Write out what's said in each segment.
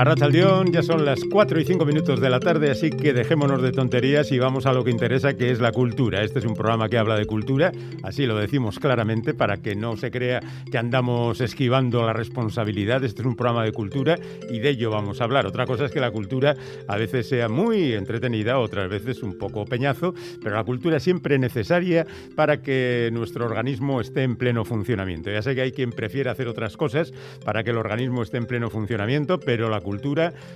Arrachaldeón, ya son las 4 y 5 minutos de la tarde, así que dejémonos de tonterías y vamos a lo que interesa, que es la cultura. Este es un programa que habla de cultura, así lo decimos claramente, para que no se crea que andamos esquivando la responsabilidad. Este es un programa de cultura y de ello vamos a hablar. Otra cosa es que la cultura a veces sea muy entretenida, otras veces un poco peñazo, pero la cultura es siempre necesaria para que nuestro organismo esté en pleno funcionamiento. Ya sé que hay quien prefiere hacer otras cosas para que el organismo esté en pleno funcionamiento, pero la cultura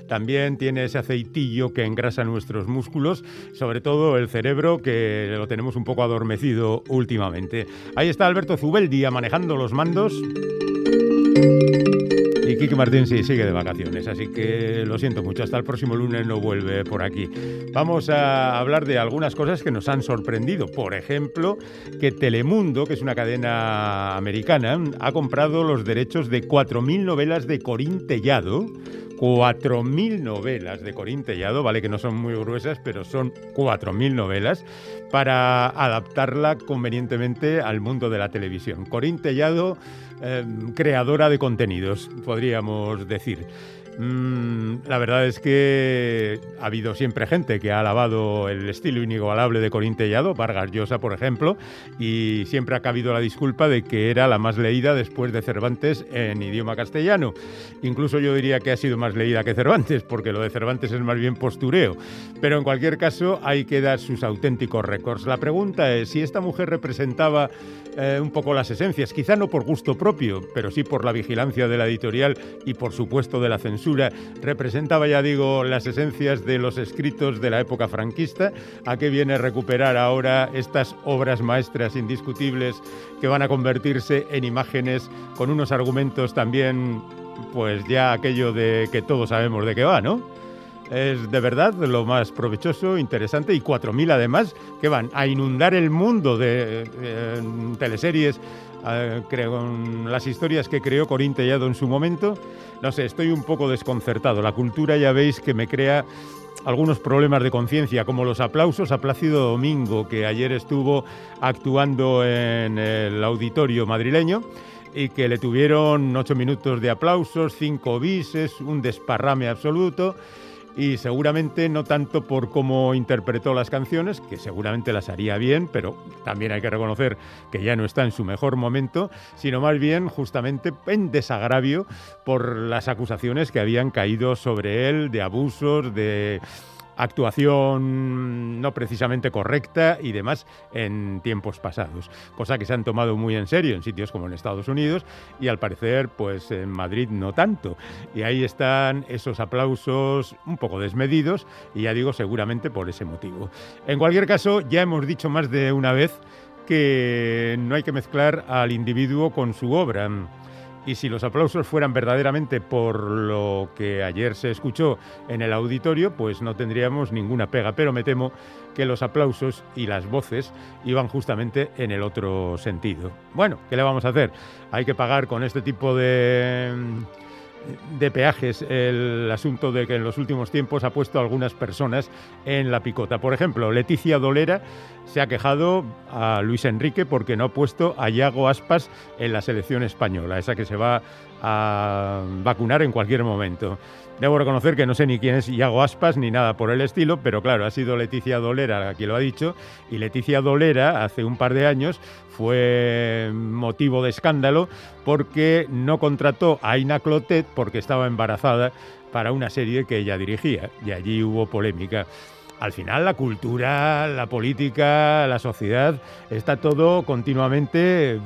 también tiene ese aceitillo que engrasa nuestros músculos, sobre todo el cerebro que lo tenemos un poco adormecido últimamente. Ahí está Alberto Zubeldia manejando los mandos. Y Kiki Martín sí sigue de vacaciones, así que lo siento mucho, hasta el próximo lunes no vuelve por aquí. Vamos a hablar de algunas cosas que nos han sorprendido. Por ejemplo, que Telemundo, que es una cadena americana, ha comprado los derechos de 4.000 novelas de Corín Tellado 4.000 novelas de Corín Tellado, vale que no son muy gruesas, pero son 4.000 novelas, para adaptarla convenientemente al mundo de la televisión. Corín Tellado, em, creadora de contenidos, podríamos decir. Mm, la verdad es que ha habido siempre gente que ha alabado el estilo inigualable de Corín Tellado, Vargas Llosa, por ejemplo, y siempre ha cabido la disculpa de que era la más leída después de Cervantes en idioma castellano. Incluso yo diría que ha sido más leída que Cervantes, porque lo de Cervantes es más bien postureo. Pero en cualquier caso, hay que dar sus auténticos récords. La pregunta es si esta mujer representaba eh, un poco las esencias, quizá no por gusto propio, pero sí por la vigilancia de la editorial y por supuesto de la censura, representaba, ya digo, las esencias de los escritos de la época franquista, a qué viene recuperar ahora estas obras maestras indiscutibles que van a convertirse en imágenes con unos argumentos también, pues ya aquello de que todos sabemos de qué va, ¿no? Es de verdad lo más provechoso, interesante y 4.000 además que van a inundar el mundo de eh, teleseries con las historias que creó Corín Tellado en su momento. No sé, estoy un poco desconcertado. La cultura ya veis que me crea algunos problemas de conciencia, como los aplausos a Plácido Domingo, que ayer estuvo actuando en el auditorio madrileño y que le tuvieron ocho minutos de aplausos, cinco bises, un desparrame absoluto y seguramente no tanto por cómo interpretó las canciones, que seguramente las haría bien, pero también hay que reconocer que ya no está en su mejor momento, sino más bien justamente en desagravio por las acusaciones que habían caído sobre él de abusos, de actuación no precisamente correcta y demás en tiempos pasados, cosa que se han tomado muy en serio en sitios como en Estados Unidos y al parecer pues en Madrid no tanto. Y ahí están esos aplausos un poco desmedidos y ya digo seguramente por ese motivo. En cualquier caso, ya hemos dicho más de una vez que no hay que mezclar al individuo con su obra. Y si los aplausos fueran verdaderamente por lo que ayer se escuchó en el auditorio, pues no tendríamos ninguna pega. Pero me temo que los aplausos y las voces iban justamente en el otro sentido. Bueno, ¿qué le vamos a hacer? Hay que pagar con este tipo de de peajes el asunto de que en los últimos tiempos ha puesto a algunas personas en la picota. Por ejemplo, Leticia Dolera se ha quejado a Luis Enrique porque no ha puesto a Iago Aspas en la selección española, esa que se va a vacunar en cualquier momento. Debo reconocer que no sé ni quién es Iago Aspas ni nada por el estilo, pero claro, ha sido Leticia Dolera la que lo ha dicho y Leticia Dolera hace un par de años fue motivo de escándalo porque no contrató a Aina Clotet porque estaba embarazada para una serie que ella dirigía y allí hubo polémica. Al final la cultura, la política, la sociedad, está todo continuamente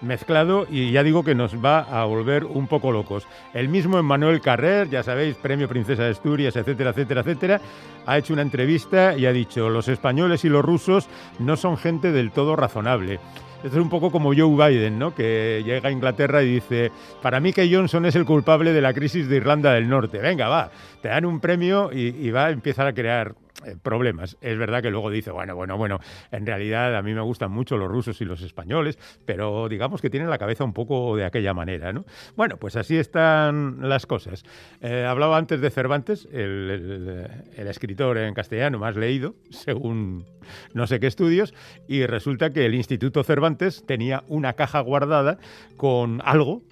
mezclado y ya digo que nos va a volver un poco locos. El mismo Emmanuel Carrer, ya sabéis, premio Princesa de Asturias, etcétera, etcétera, etcétera, ha hecho una entrevista y ha dicho, los españoles y los rusos no son gente del todo razonable. Esto es un poco como Joe Biden, ¿no? que llega a Inglaterra y dice, para mí que Johnson es el culpable de la crisis de Irlanda del Norte. Venga, va, te dan un premio y, y va a empezar a crear problemas. Es verdad que luego dice, bueno, bueno, bueno, en realidad a mí me gustan mucho los rusos y los españoles, pero digamos que tienen la cabeza un poco de aquella manera, ¿no? Bueno, pues así están las cosas. Eh, hablaba antes de Cervantes, el, escritor en castellano más leído, según no sé qué estudios, y resulta que el Instituto Cervantes tenía una caja guardada con algo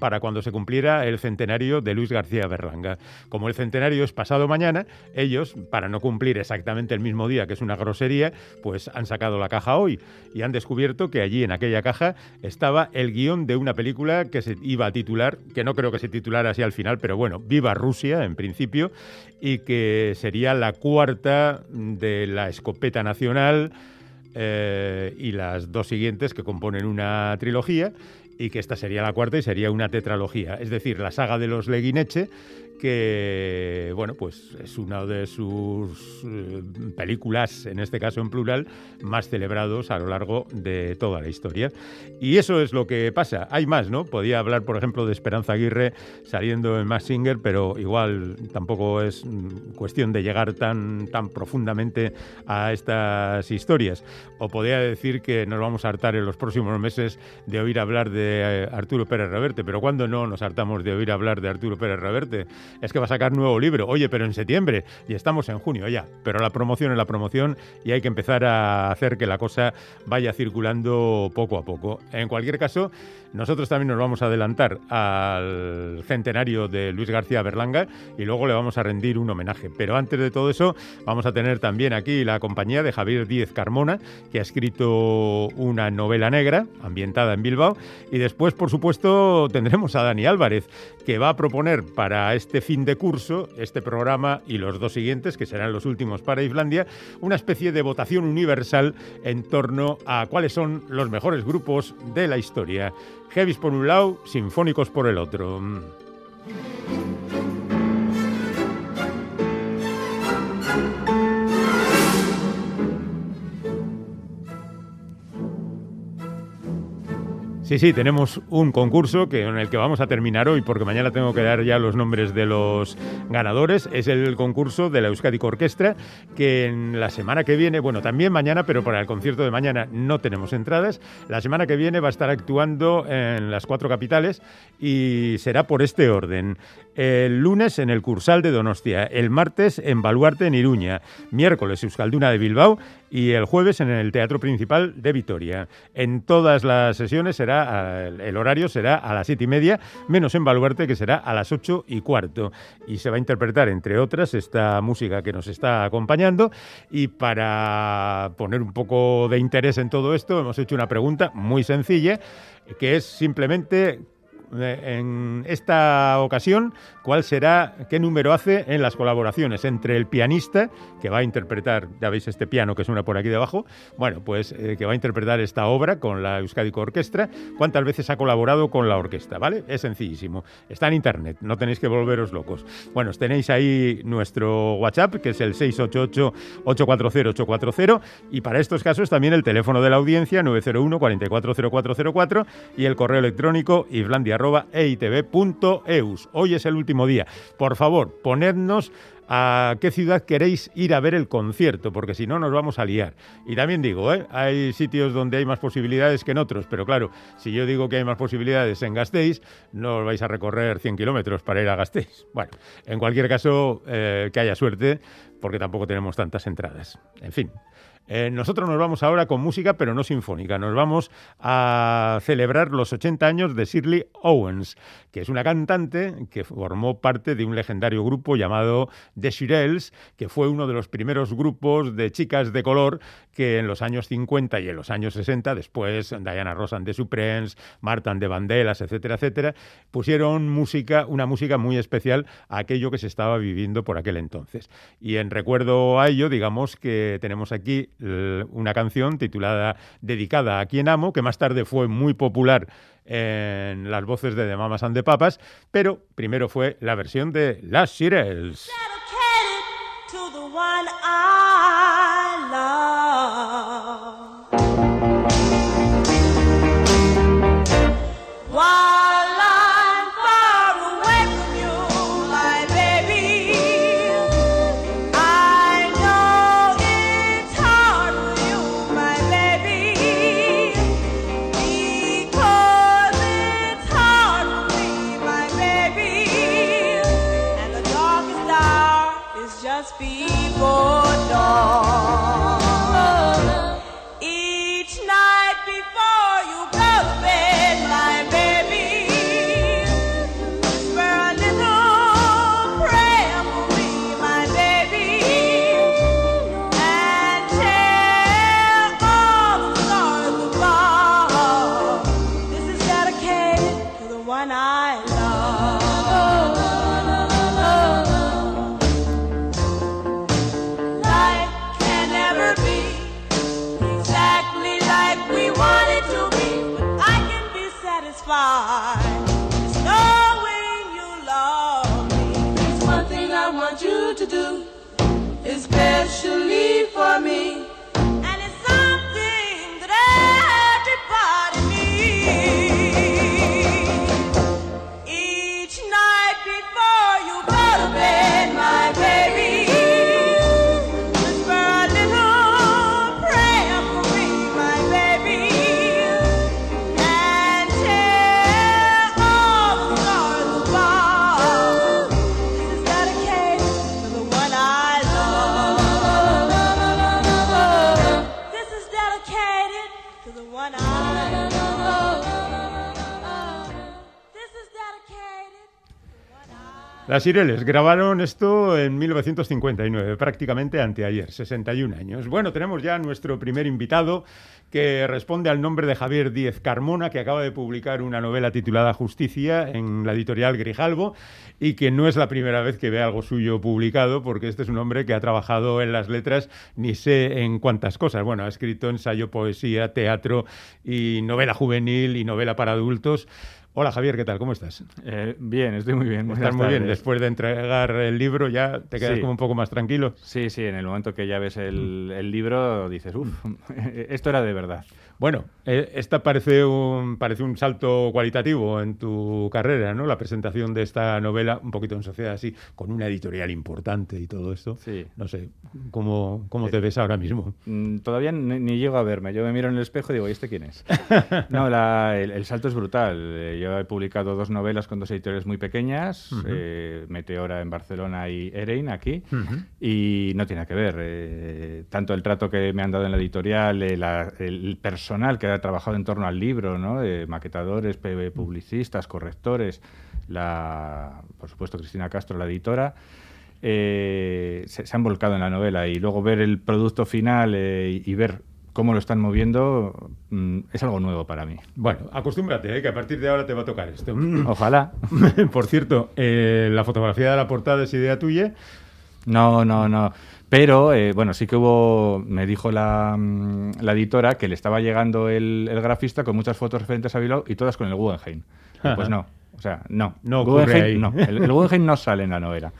para cuando se cumpliera el centenario de Luis García Berlanga. Como el centenario es pasado mañana, ellos, para no cumplir exactamente el mismo día, que es una grosería, pues han sacado la caja hoy y han descubierto que allí en aquella caja estaba el guion de una película que se iba a titular, que no creo que se titulara así al final, pero bueno, Viva Rusia en principio, y que sería la cuarta de la escopeta nacional. Eh, y las dos siguientes que componen una trilogía y que esta sería la cuarta y sería una tetralogía, es decir, la saga de los Leguineche, que bueno, pues es una de sus eh, películas, en este caso en plural, más celebrados a lo largo de toda la historia. Y eso es lo que pasa. Hay más, ¿no? Podía hablar, por ejemplo, de Esperanza Aguirre saliendo en Mass Singer, pero igual tampoco es cuestión de llegar tan, tan profundamente a estas historias. O podría decir que nos vamos a hartar en los próximos meses de oír hablar de eh, Arturo Pérez Reverte, pero ¿cuándo no nos hartamos de oír hablar de Arturo Pérez Reverte? Es que va a sacar nuevo libro, oye, pero en septiembre, y estamos en junio ya, pero la promoción es la promoción y hay que empezar a hacer que la cosa vaya circulando poco a poco. En cualquier caso, nosotros también nos vamos a adelantar al centenario de Luis García Berlanga y luego le vamos a rendir un homenaje. Pero antes de todo eso, vamos a tener también aquí la compañía de Javier Díez Carmona, que ha escrito una novela negra ambientada en Bilbao. Y después, por supuesto, tendremos a Dani Álvarez, que va a proponer para este fin de curso, este programa y los dos siguientes, que serán los últimos para Islandia, una especie de votación universal en torno a cuáles son los mejores grupos de la historia. Heavis por un lado, sinfónicos por el otro. Sí, sí, tenemos un concurso que, en el que vamos a terminar hoy porque mañana tengo que dar ya los nombres de los ganadores. Es el concurso de la Euskadi Orquestra que en la semana que viene, bueno, también mañana, pero para el concierto de mañana no tenemos entradas. La semana que viene va a estar actuando en las cuatro capitales y será por este orden. El lunes en el Cursal de Donostia, el martes en Baluarte en Iruña, miércoles Euskalduna de Bilbao y el jueves en el Teatro Principal de Vitoria. En todas las sesiones será el horario será a las siete y media, menos en Baluarte que será a las ocho y cuarto. Y se va a interpretar, entre otras, esta música que nos está acompañando. Y para poner un poco de interés en todo esto, hemos hecho una pregunta muy sencilla, que es simplemente en esta ocasión, ¿cuál será, qué número hace en las colaboraciones entre el pianista, que va a interpretar, ya veis este piano que suena por aquí debajo, bueno, pues eh, que va a interpretar esta obra con la Euskadico Orquestra, cuántas veces ha colaborado con la orquesta, ¿vale? Es sencillísimo. Está en internet, no tenéis que volveros locos. Bueno, tenéis ahí nuestro WhatsApp, que es el 688-840-840, y para estos casos también el teléfono de la audiencia, 901 440404, y el correo electrónico islandia Hoy es el último día. Por favor, ponednos a qué ciudad queréis ir a ver el concierto, porque si no nos vamos a liar. Y también digo, ¿eh? hay sitios donde hay más posibilidades que en otros, pero claro, si yo digo que hay más posibilidades en Gasteiz, no os vais a recorrer 100 kilómetros para ir a Gasteiz. Bueno, en cualquier caso, eh, que haya suerte, porque tampoco tenemos tantas entradas. En fin. Eh, nosotros nos vamos ahora con música, pero no sinfónica. Nos vamos a celebrar los 80 años de Shirley Owens, que es una cantante que formó parte de un legendario grupo llamado The Shirelles, que fue uno de los primeros grupos de chicas de color que en los años 50 y en los años 60, después Diana Ross and the Supremes, Marta Vandellas, etcétera, etcétera, pusieron música, una música muy especial a aquello que se estaba viviendo por aquel entonces. Y en recuerdo a ello, digamos que tenemos aquí una canción titulada Dedicada a quien amo, que más tarde fue muy popular en las voces de The Mamas and the Papas, pero primero fue la versión de Las Shirelles. Las Ireles grabaron esto en 1959, prácticamente anteayer, 61 años. Bueno, tenemos ya nuestro primer invitado que responde al nombre de Javier Díez Carmona, que acaba de publicar una novela titulada Justicia en la editorial Grijalbo y que no es la primera vez que ve algo suyo publicado, porque este es un hombre que ha trabajado en las letras ni sé en cuántas cosas. Bueno, ha escrito ensayo, poesía, teatro y novela juvenil y novela para adultos. Hola Javier, ¿qué tal? ¿Cómo estás? Eh, bien, estoy muy bien. Estás muy bien. Después de entregar el libro ya te quedas Sí. como un poco más tranquilo. Sí, sí, en el momento que ya ves el, el libro dices, uff, esto era de verdad. Bueno, eh, esta parece un, parece un salto cualitativo en tu carrera, ¿no? La presentación de esta novela, un poquito en sociedad así, con una editorial importante y todo esto. Sí. No sé, ¿cómo, cómo te ves ahora mismo? Mm, Todavía ni, ni llego a verme. Yo me miro en el espejo y digo, ¿y este quién es? No, la- el, el salto es brutal. Eh, Yo he publicado dos novelas con dos editoriales muy pequeñas, eh, Meteora en Barcelona y Erein aquí, y no tiene que ver. eh, tanto el trato que me han dado en la editorial, eh, la- el personal que ha trabajado en torno al libro, ¿no? Maquetadores, publicistas, correctores, la, por supuesto Cristina Castro, la editora, se, se han volcado en la novela y luego ver el producto final y ver cómo lo están moviendo mm, es algo nuevo para mí. Bueno, acostúmbrate, ¿eh? que a partir de ahora te va a tocar esto. Ojalá. Por cierto, eh, la fotografía de la portada es idea tuya. No, no, no. Pero, eh, bueno, sí que hubo, me dijo la, mm, la editora que le estaba llegando el, el grafista con muchas fotos referentes a Bilbao y todas con el Guggenheim. Y Pues no, o sea, no. No Guggenheim, ahí. no. El, el Guggenheim no sale en la novela.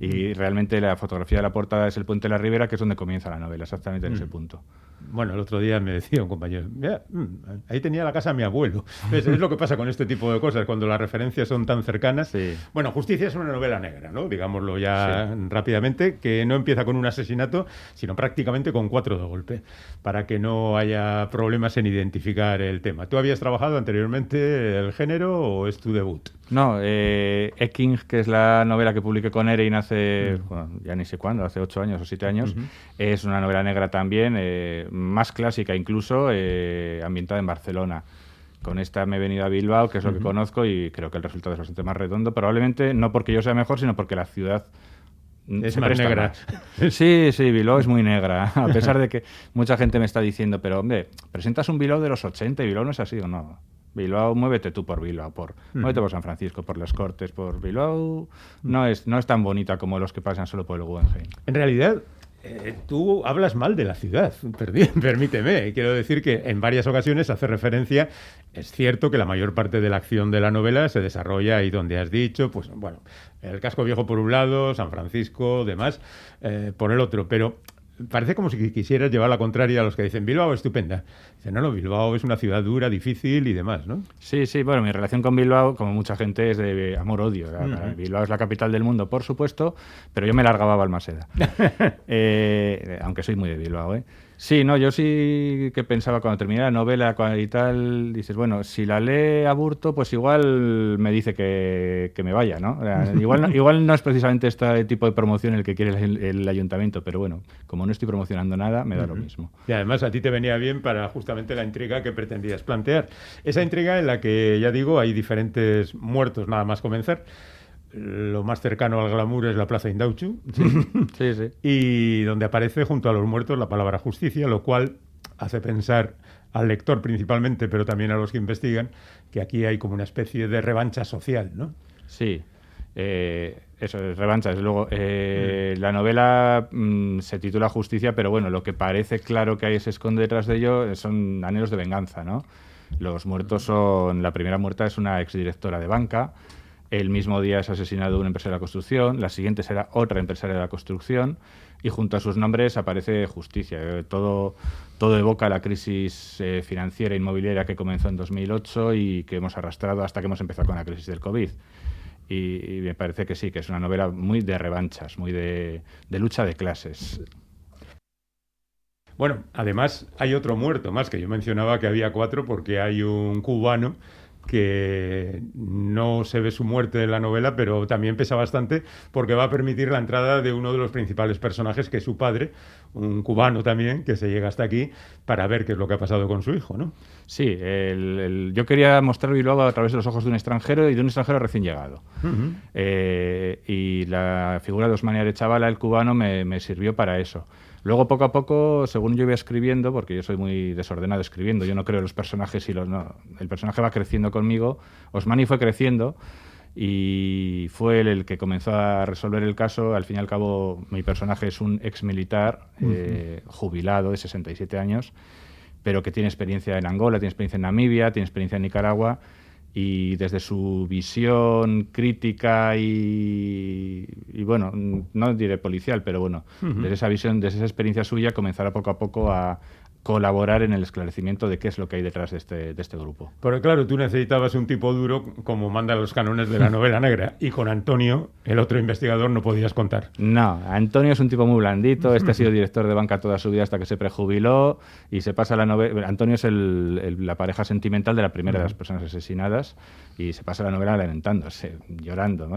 Y realmente la fotografía de la portada es el puente de la Ribera, que es donde comienza la novela, exactamente en ese punto. Bueno, el otro día me decía un compañero, "Mira, mm, ahí tenía la casa mi abuelo. Es lo que pasa con este tipo de cosas, cuando las referencias son tan cercanas. Sí. Bueno, Justicia es una novela negra, ¿no? Digámoslo ya rápidamente, que no empieza con un asesinato, sino prácticamente con cuatro de golpe, para que no haya problemas en identificar el tema. ¿Tú habías trabajado anteriormente el género o es tu debut? No, eh, Eking, que es la novela que publiqué con Erein hace, bueno, ya ni sé cuándo, hace ocho años o siete años, es una novela negra también, eh, más clásica incluso, eh, ambientada en Barcelona. Con esta me he venido a Bilbao, que es lo que conozco, y creo que el resultado es bastante más redondo. Probablemente no porque yo sea mejor, sino porque la ciudad mm, Es más negra. más. Sí, sí, Bilbao es muy negra. A pesar de que mucha gente me está diciendo, pero hombre, presentas un Bilbao de los 80 y Bilbao no es así o no. Bilbao, muévete tú por Bilbao, por, muévete por San Francisco, por las Cortes, por Bilbao. No es, no es tan bonita como los que pasan solo por el Guggenheim. En realidad, eh, tú hablas mal de la ciudad, permíteme. Quiero decir que en varias ocasiones hace referencia, es cierto que la mayor parte de la acción de la novela se desarrolla ahí donde has dicho, pues bueno, el casco viejo por un lado, San Francisco, demás, eh, por el otro, pero parece como si quisieras llevar la contraria a los que dicen Bilbao estupenda. Dicen, no, no, Bilbao es una ciudad dura, difícil y demás, ¿no? Sí, sí, bueno, mi relación con Bilbao, como mucha gente, es de amor-odio. Bilbao es la capital del mundo, por supuesto, pero yo me largaba a Balmaseda. Eh, aunque soy muy de Bilbao, ¿eh? Sí, no, yo sí que pensaba cuando terminé la novela y tal, dices, bueno, si la lee Aburto, pues igual me dice que, que me vaya, ¿no? Igual, no igual no es precisamente este tipo de promoción el que quiere el, el ayuntamiento, pero bueno, como no estoy promocionando nada, me da lo mismo. Y además a ti te venía bien para justamente la intriga que pretendías plantear. Esa intriga en la que, ya digo, hay diferentes muertos nada más comenzar. Lo más cercano al glamour es la Plaza Indauchu. Sí, sí. Y donde aparece junto a los muertos la palabra justicia, lo cual hace pensar al lector principalmente, pero también a los que investigan, que aquí hay como una especie de revancha social, ¿no? Sí, eh, eso es revancha. Desde luego, eh, la novela mm, se titula Justicia, pero bueno, lo que parece claro que ahí se esconde detrás de ello son anhelos de venganza, ¿no? Los muertos son, la primera muerta es una exdirectora de banca, el mismo día es asesinado un empresario de la construcción, la siguiente será otra empresaria de la construcción y junto a sus nombres aparece justicia. Eh, Todo, todo evoca la crisis eh, financiera e inmobiliaria que comenzó en 2008 y que hemos arrastrado hasta que hemos empezado con la crisis del COVID. Y, y me parece que sí, que es una novela muy de revanchas, muy de, de lucha de clases. Bueno, además hay otro muerto más, que yo mencionaba que había cuatro porque hay un cubano que no se ve su muerte en la novela, pero también pesa bastante porque va a permitir la entrada de uno de los principales personajes, que es su padre, un cubano también, que se llega hasta aquí para ver qué es lo que ha pasado con su hijo, ¿no? Sí, el- el- yo quería mostrar Bilbao a través de los ojos de un extranjero y de un extranjero recién llegado. Eh, y la figura de Osmani Arechavala, el cubano, me, me sirvió para eso. Luego, poco a poco, según yo iba escribiendo, porque yo soy muy desordenado escribiendo, yo no creo en los personajes y los no. El personaje va creciendo conmigo. Osmani fue creciendo y fue él el que comenzó a resolver el caso. Al fin y al cabo, mi personaje es un ex militar eh, jubilado de 67 años, pero que tiene experiencia en Angola, tiene experiencia en Namibia, tiene experiencia en Nicaragua y desde su visión crítica y, y, bueno, no diré policial, pero bueno, desde esa visión, desde esa experiencia suya, comenzará poco a poco a colaborar en el esclarecimiento de qué es lo que hay detrás de este, de este grupo. Porque claro, tú necesitabas un tipo duro como mandan los cánones de la novela negra y con Antonio, el otro investigador, no podías contar. No, Antonio es un tipo muy blandito, este ha sido director de banca toda su vida hasta que se prejubiló y se pasa la novela... Antonio es el- el- la pareja sentimental de la primera de las personas asesinadas y se pasa la novela lamentándose, llorando.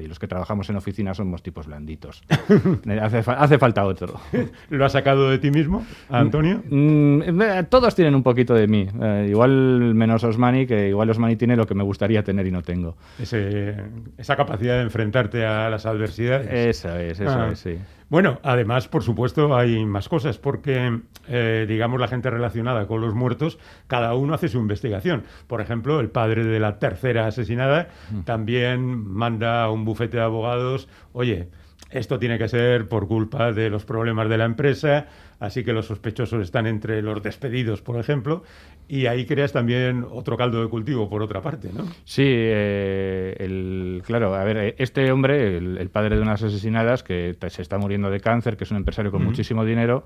Y los que trabajamos en oficina somos tipos blanditos. hace, fa- hace falta otro. ¿Lo has sacado de ti mismo, Antonio? Mm, eh, todos tienen un poquito de mí. Eh, igual menos Osmani, que igual Osmani tiene lo que me gustaría tener y no tengo. Ese- esa capacidad de enfrentarte a las adversidades. Eso es, eso Ah. es, sí. Bueno, además, por supuesto, hay más cosas, porque, eh, digamos, la gente relacionada con los muertos, cada uno hace su investigación. Por ejemplo, el padre de la tercera asesinada también manda a un bufete de abogados, oye, esto tiene que ser por culpa de los problemas de la empresa, así que los sospechosos están entre los despedidos, por ejemplo, y ahí creas también otro caldo de cultivo, por otra parte, ¿no? Sí, eh, el, claro, a ver, este hombre, el, el padre de unas asesinadas, que se está muriendo de cáncer, que es un empresario con muchísimo dinero,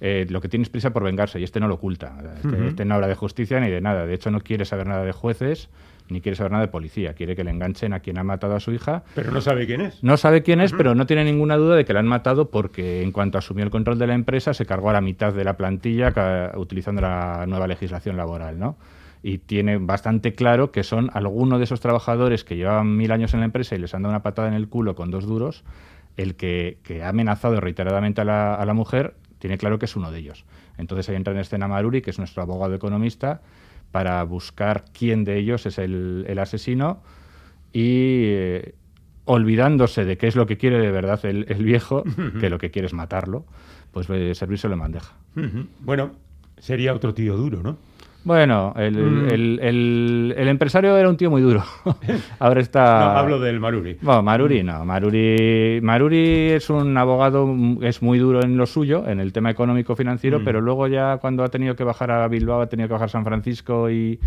eh, lo que tiene es prisa por vengarse y este no lo oculta. Este, este no habla de justicia ni de nada. De hecho, no quiere saber nada de jueces ni quiere saber nada de policía. Quiere que le enganchen a quien ha matado a su hija. Pero no sabe quién es. No sabe quién es, pero no tiene ninguna duda de que la han matado porque en cuanto asumió el control de la empresa se cargó a la mitad de la plantilla utilizando la nueva legislación laboral, ¿no? Y tiene bastante claro que son algunos de esos trabajadores que llevaban mil años en la empresa y les han dado una patada en el culo con dos duros, el que, que ha amenazado reiteradamente a la, a la mujer, tiene claro que es uno de ellos. Entonces ahí entra en escena Maruri, que es nuestro abogado economista, para buscar quién de ellos es el, el asesino y eh, olvidándose de qué es lo que quiere de verdad el, el viejo, que lo que quiere es matarlo, pues eh, servírselo en bandeja. Ujú. Bueno, sería otro tío duro, ¿no? Bueno, el, Mm. el- el- el empresario era un tío muy duro. Ahora está... No, hablo del Maruri. Bueno, Maruri no. Maruri, Maruri es un abogado, es muy duro en lo suyo, en el tema económico-financiero, Mm. pero luego ya cuando ha tenido que bajar a Bilbao, ha tenido que bajar a San Francisco y,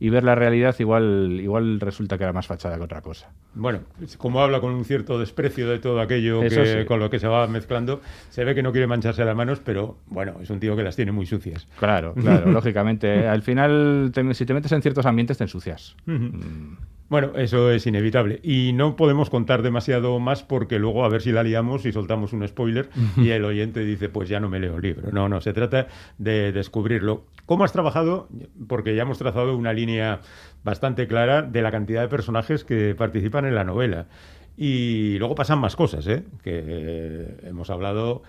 y ver la realidad, igual, igual resulta que era más fachada que otra cosa. Bueno, como habla con un cierto desprecio de todo aquello que, sí. con lo que se va mezclando, se ve que no quiere mancharse las manos, pero bueno, es un tío que las tiene muy sucias. Claro, claro, lógicamente. Al final, te- si te metes en ciertos ambientes, te ensucias. Mm. Bueno, eso es inevitable. Y no podemos contar demasiado más porque luego a ver si la liamos y soltamos un spoiler y el oyente dice, pues ya no me leo el libro. No, no, se trata de descubrirlo. ¿Cómo has trabajado? Porque ya hemos trazado una línea bastante clara de la cantidad de personajes que participan en la novela. Y luego pasan más cosas, ¿eh? que eh, hemos hablado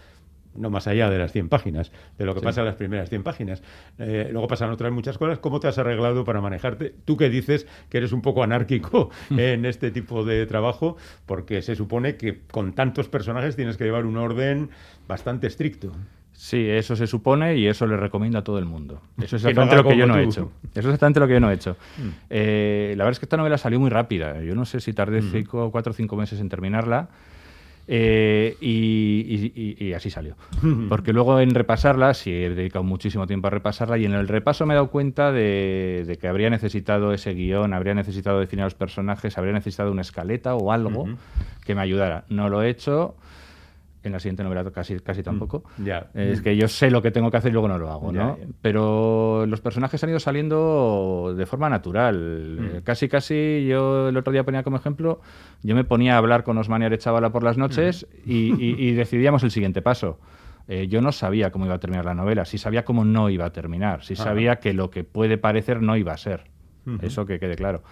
no más allá de las 100 páginas, de lo que pasa en las primeras 100 páginas. Eh, luego pasan otras muchas cosas. ¿Cómo te has arreglado para manejarte? Tú que dices que eres un poco anárquico en este tipo de trabajo, porque se supone que con tantos personajes tienes que llevar un orden bastante estricto. Sí, eso se supone y eso le recomiendo a todo el mundo. Eso es Que no exactamente lo que yo no he hecho. Eso es exactamente lo que yo no he hecho. Eh, la verdad es que esta novela salió muy rápida. Yo no sé si tardé cinco, cuatro o cinco meses en terminarla. Eh, y, y- y- y así salió. Porque luego en repasarla, sí he dedicado muchísimo tiempo a repasarla y en el repaso me he dado cuenta de, de que habría necesitado ese guion, habría necesitado definir a los personajes, habría necesitado una escaleta o algo que me ayudara. No lo he hecho. En la siguiente novela casi, casi tampoco. ya. Es que yo sé lo que tengo que hacer y luego no lo hago, ¿no? Pero los personajes han ido saliendo de forma natural. Mm. Casi, casi, yo el otro día ponía como ejemplo, yo me ponía a hablar con Osmani Arechavala por las noches Mm. y, y- y decidíamos el siguiente paso. Eh, yo no sabía cómo iba a terminar la novela, sí sabía cómo no iba a terminar, sí Ajá. sabía que lo que puede parecer no iba a ser. Eso que quede claro.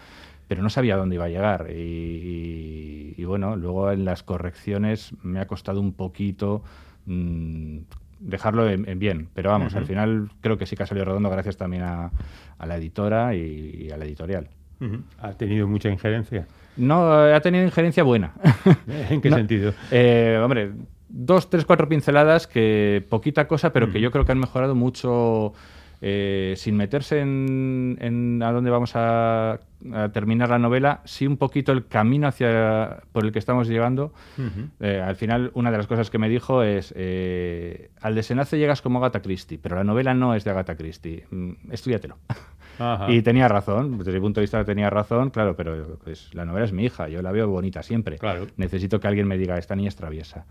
Pero no sabía dónde iba a llegar. Y, y- y bueno, luego en las correcciones me ha costado un poquito mm, dejarlo en, en bien. Pero vamos, al final creo que sí que ha salido redondo gracias también a, a la editora y, y a la editorial. Ha tenido mucha injerencia. No, eh, ha tenido injerencia buena. ¿En qué No, sentido? eh, hombre, dos, tres, cuatro pinceladas que poquita cosa, pero que yo creo que han mejorado mucho eh, sin meterse en, en a dónde vamos a, a terminar la novela, sí un poquito el camino hacia por el que estamos llegando. Ujú. Eh, al final, una de las cosas que me dijo es, eh, al desenlace llegas como Agatha Christie, pero la novela no es de Agatha Christie. Mm, estudiatelo. Ajá. Y tenía razón, desde mi punto de vista tenía razón, claro, pero pues, la novela es mi hija, yo la veo bonita siempre. Claro. Necesito que alguien me diga, esta niña es traviesa.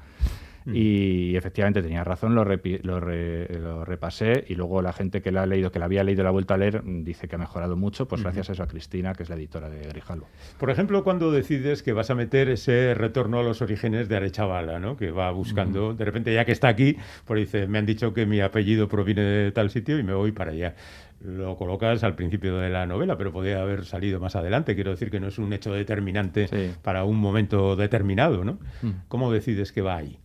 Mm. Y efectivamente tenía razón, lo, repi- lo, re- lo repasé y luego la gente que la ha leído, que la había leído la ha vuelto a leer, mm, dice que ha mejorado mucho, pues gracias a eso a Cristina, que es la editora de Grijalvo. Por ejemplo, cuando decides que vas a meter ese retorno a los orígenes de Arechavala, ¿no? que va buscando, de repente ya que está aquí, pues dice, me han dicho que mi apellido proviene de tal sitio y me voy para allá. Lo colocas al principio de la novela, pero podría haber salido más adelante. Quiero decir que no es un hecho determinante Sí. para un momento determinado, ¿no? Mm. ¿Cómo decides que va ahí?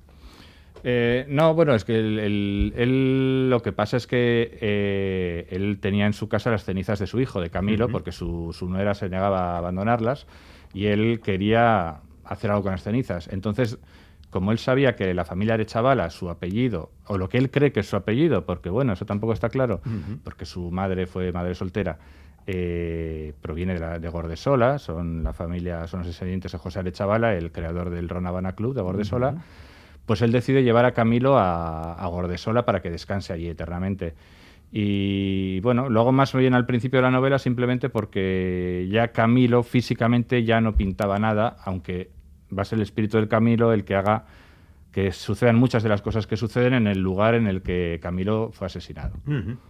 Eh, no, bueno, es que él, él- él- lo que pasa es que eh, él tenía en su casa las cenizas de su hijo, de Camilo, porque su, su nuera se negaba a abandonarlas y él quería hacer algo con las cenizas. Entonces, como él sabía que la familia Arechavala, su apellido, o lo que él cree que es su apellido, porque bueno, eso tampoco está claro, porque su madre fue madre soltera, eh, proviene de, la, de Gordesola, son la familia, son los descendientes de José Arechavala, el creador del Ron Habana Club de Gordesola. Pues él decide llevar a Camilo a, a Gordesola para que descanse allí eternamente. Y bueno, luego más bien al principio de la novela simplemente porque ya Camilo físicamente ya no pintaba nada, aunque va a ser el espíritu del Camilo el que haga que sucedan muchas de las cosas que suceden en el lugar en el que Camilo fue asesinado.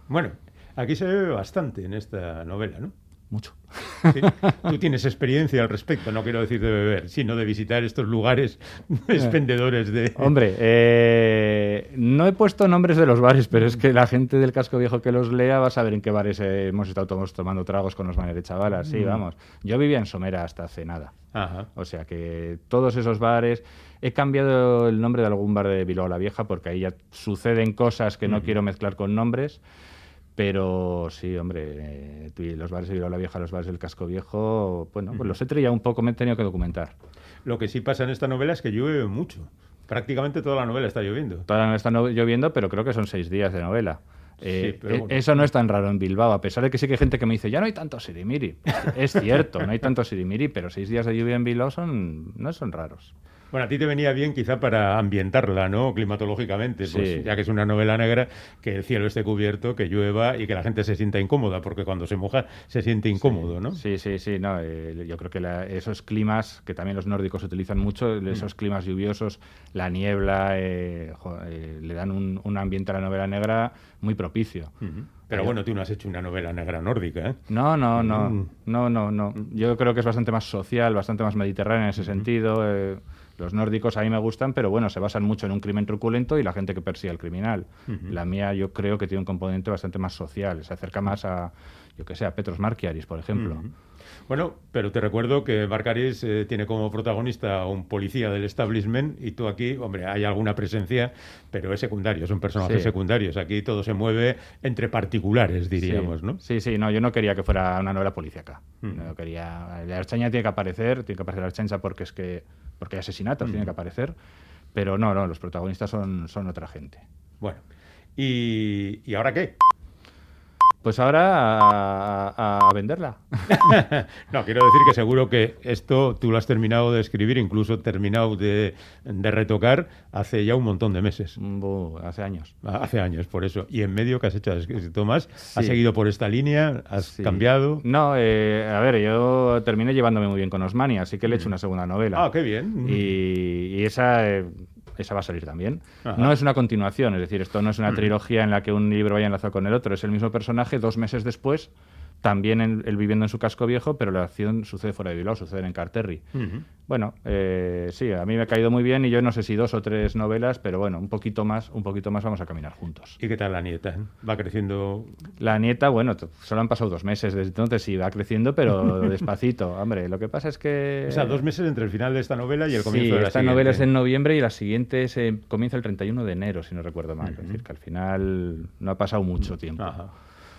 Bueno, aquí se ve bastante en esta novela, ¿no? Mucho. Sí. Tú tienes experiencia al respecto, no quiero decir de beber, sino de visitar estos lugares expendedores de... Hombre, eh, no he puesto nombres de los bares, pero es que la gente del casco viejo que los lea va a saber en qué bares eh, hemos estado todos tomando tragos con los maneres chavalas. Sí, Mm. vamos. Yo vivía en Somera hasta hace nada. Ajá. O sea que todos esos bares. He cambiado el nombre de algún bar de Bilbao la Vieja porque ahí ya suceden cosas que no Ujú. quiero mezclar con nombres. Pero sí, hombre, eh, los bares de Bilbao la Vieja, los bares del casco viejo, bueno, pues los he trillado un poco, me he tenido que documentar. Lo que sí pasa en esta novela es que llueve mucho. Prácticamente toda la novela está lloviendo. Todavía no está no- lloviendo, pero creo que son seis días de novela. Eh, Sí, pero eh, bueno. Eso no es tan raro en Bilbao, a pesar de que sí que hay gente que me dice, ya no hay tanto sirimiri. es cierto, no hay tanto sirimiri, pero seis días de lluvia en Bilbao son, no son raros. Bueno, a ti te venía bien quizá para ambientarla, ¿no? Climatológicamente, pues, Sí. ya que es una novela negra, que el cielo esté cubierto, que llueva y que la gente se sienta incómoda, porque cuando se moja se siente incómodo, ¿no? Sí, sí, sí. No, eh, yo creo que la- esos climas, que también los nórdicos utilizan mucho, Mm. esos climas lluviosos, la niebla, eh, jo- eh, le dan un, un ambiente a la novela negra muy propicio. Pero bueno, tú no has hecho una novela negra nórdica, ¿eh? No, no, no, Mm. no, no, no. Yo creo que es bastante más social, bastante más mediterránea en ese sentido. eh, los nórdicos a mí me gustan, pero bueno, se basan mucho en un crimen truculento y la gente que persigue al criminal. La mía yo creo que tiene un componente bastante más social, se acerca más a, yo que sé, a Petros Markiaris, por ejemplo. Bueno, pero te recuerdo que Barcaris eh, tiene como protagonista a un policía del establishment y tú aquí, hombre, hay alguna presencia, pero es secundario, son personajes Sí. secundarios. Aquí todo se mueve entre particulares, diríamos, sí. ¿no? Sí, sí, no, yo no quería que fuera una novela policíaca. Mm. No quería. La Archaña tiene que aparecer, tiene que aparecer la Archaña porque es que. porque hay asesinatos, Mm. tiene que aparecer. Pero no, no, los protagonistas son, son otra gente. Bueno, ¿y, ¿y ahora qué? Pues ahora a, a venderla. no, quiero decir que seguro que esto tú lo has terminado de escribir, incluso terminado de, de retocar hace ya un montón de meses. Bu, hace años. Ah, Hace años, por eso. Y en medio, ¿qué has hecho? ¿Has escrito más? ¿Has Sí. seguido por esta línea? ¿Has Sí. cambiado? No, eh, a ver, yo terminé llevándome muy bien con Osmania, así que le he hecho una segunda novela. Ah, qué bien. Y, y esa, eh, esa va a salir también. Ajá. No es una continuación, es decir, esto no es una trilogía en la que un libro vaya enlazado con el otro, es el mismo personaje dos meses después, también en- él viviendo en su casco viejo, pero la acción sucede fuera de Bilbao, sucede en Carterri. Ujú. Bueno, eh, sí, a mí me ha caído muy bien y yo no sé si dos o tres novelas, pero bueno, un poquito más, un poquito más vamos a caminar juntos. ¿Y qué tal la nieta? ¿Va creciendo? La nieta, bueno, solo han pasado dos meses desde entonces y va creciendo, pero despacito. Hombre, lo que pasa es que... O sea, dos meses entre el final de esta novela y el comienzo sí, de la esta siguiente. novela es en noviembre y la siguiente se comienza el 31 de enero, si no recuerdo mal. Ujú. Es decir, que al final no ha pasado mucho tiempo. Ajá.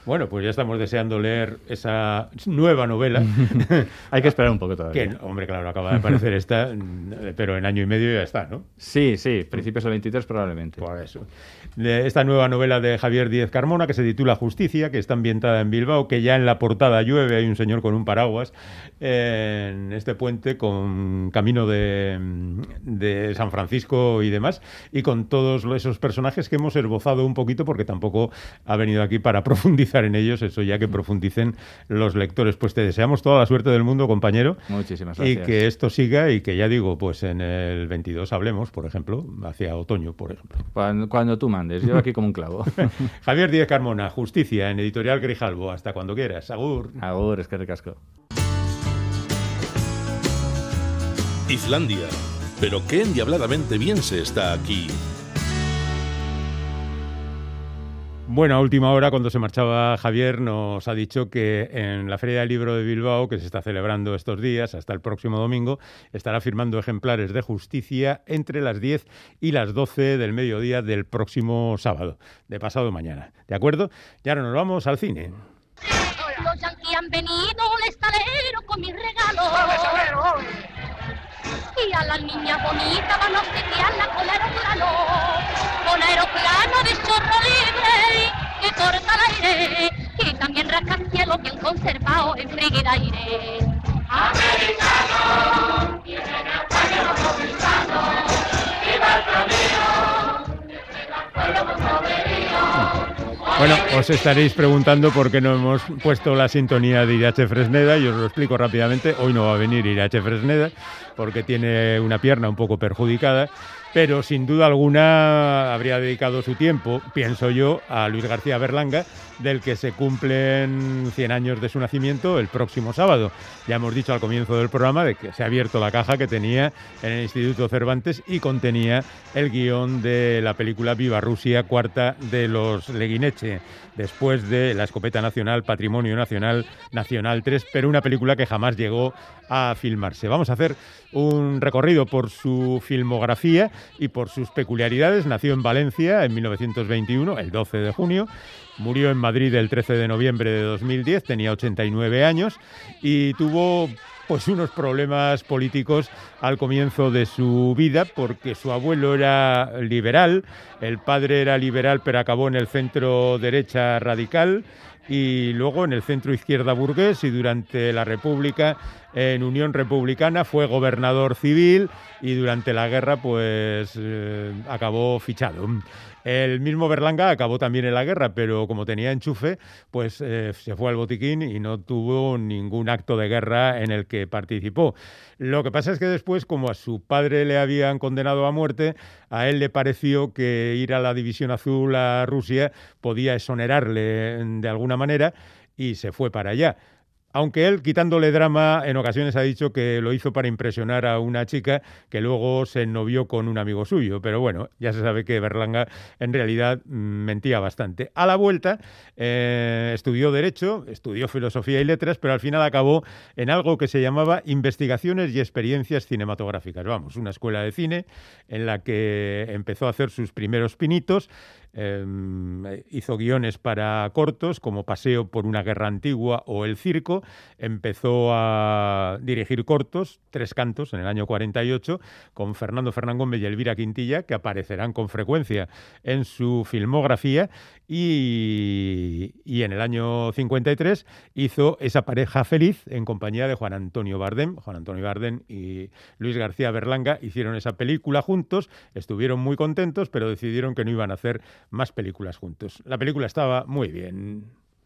Bueno, pues ya estamos deseando leer esa nueva novela. Hay que esperar un poco que, todavía. hombre, claro, acaba de aparecer esta, pero en año y medio ya está, ¿no? Sí, sí, principios del 23 probablemente. Por eso. Esta nueva novela de Javier Díez Carmona, que se titula Justicia, que está ambientada en Bilbao, que ya en la portada llueve, hay un señor con un paraguas en este puente con camino de, de San Francisco y demás, y con todos esos personajes que hemos esbozado un poquito, porque tampoco ha venido aquí para profundizar en ellos, eso ya que profundicen los lectores. Pues te deseamos toda la suerte del mundo, compañero. Muchísimas Y gracias. que esto siga y que ya digo, pues en el 22 hablemos, por ejemplo, hacia otoño, por ejemplo. Cuando, cuando tú mandes, yo aquí como un clavo. Javier Díez Carmona, Justicia, en Editorial Grijalbo. Hasta cuando quieras. Agur. Agur, es que ricasco. Islandia. Pero qué endiabladamente bien se está aquí. Bueno, a última hora, cuando se marchaba Javier, nos ha dicho que en la Feria del Libro de Bilbao, que se está celebrando estos días, hasta el próximo domingo, estará firmando ejemplares de justicia entre las 10 y las 12 del mediodía del próximo sábado, de pasado mañana. ¿De acuerdo? Y ahora nos vamos al cine. Los han venido con mis regalos. Y a las niñas bonitas van a obsequiarla con aeroplano. Con aeroplano de chorro libre que corta el aire. Y también rascacielos bien conservados en aire. Bueno, os estaréis preguntando por qué no hemos puesto la sintonía de Irache Fresneda y os lo explico rápidamente. Hoy no va a venir Irache Fresneda porque tiene una pierna un poco perjudicada, pero sin duda alguna habría dedicado su tiempo, pienso yo, a Luis García Berlanga, del que se cumplen 100 años de su nacimiento el próximo sábado. Ya hemos dicho al comienzo del programa de que se ha abierto la caja que tenía en el Instituto Cervantes y contenía el guion de la película Viva Rusia, cuarta de los Leguineche, después de La Escopeta Nacional, Patrimonio Nacional, Nacional 3, pero una película que jamás llegó a filmarse. Vamos a hacer un recorrido por su filmografía y por sus peculiaridades. Nació en Valencia en 1921, el 12 de junio. Murió en Madrid el 13 de noviembre de 2010, tenía 89 años y tuvo pues unos problemas políticos al comienzo de su vida porque su abuelo era liberal, el padre era liberal pero acabó en el centro derecha radical y luego en el centro izquierda burgués y durante la República en Unión Republicana fue gobernador civil y durante la guerra pues eh, acabó fichado. El mismo Berlanga acabó también en la guerra, pero como tenía enchufe, pues eh, se fue al botiquín y no tuvo ningún acto de guerra en el que participó. Lo que pasa es que después, como a su padre le habían condenado a muerte, a él le pareció que ir a la División Azul a Rusia podía exonerarle de alguna manera y se fue para allá. Aunque él, quitándole drama, en ocasiones ha dicho que lo hizo para impresionar a una chica que luego se novió con un amigo suyo. Pero bueno, ya se sabe que Berlanga en realidad mentía bastante. A la vuelta eh, estudió Derecho, estudió Filosofía y Letras, pero al final acabó en algo que se llamaba Investigaciones y Experiencias Cinematográficas. Vamos, una escuela de cine en la que empezó a hacer sus primeros pinitos. Eh, hizo guiones para cortos como Paseo por una guerra antigua o El Circo empezó a dirigir cortos, tres cantos, en el año 48, con Fernando Fernán Gómez y Elvira Quintilla, que aparecerán con frecuencia en su filmografía. Y, y en el año 53 hizo esa pareja feliz en compañía de Juan Antonio Bardem. Juan Antonio Bardem y Luis García Berlanga hicieron esa película juntos, estuvieron muy contentos, pero decidieron que no iban a hacer más películas juntos. La película estaba muy bien.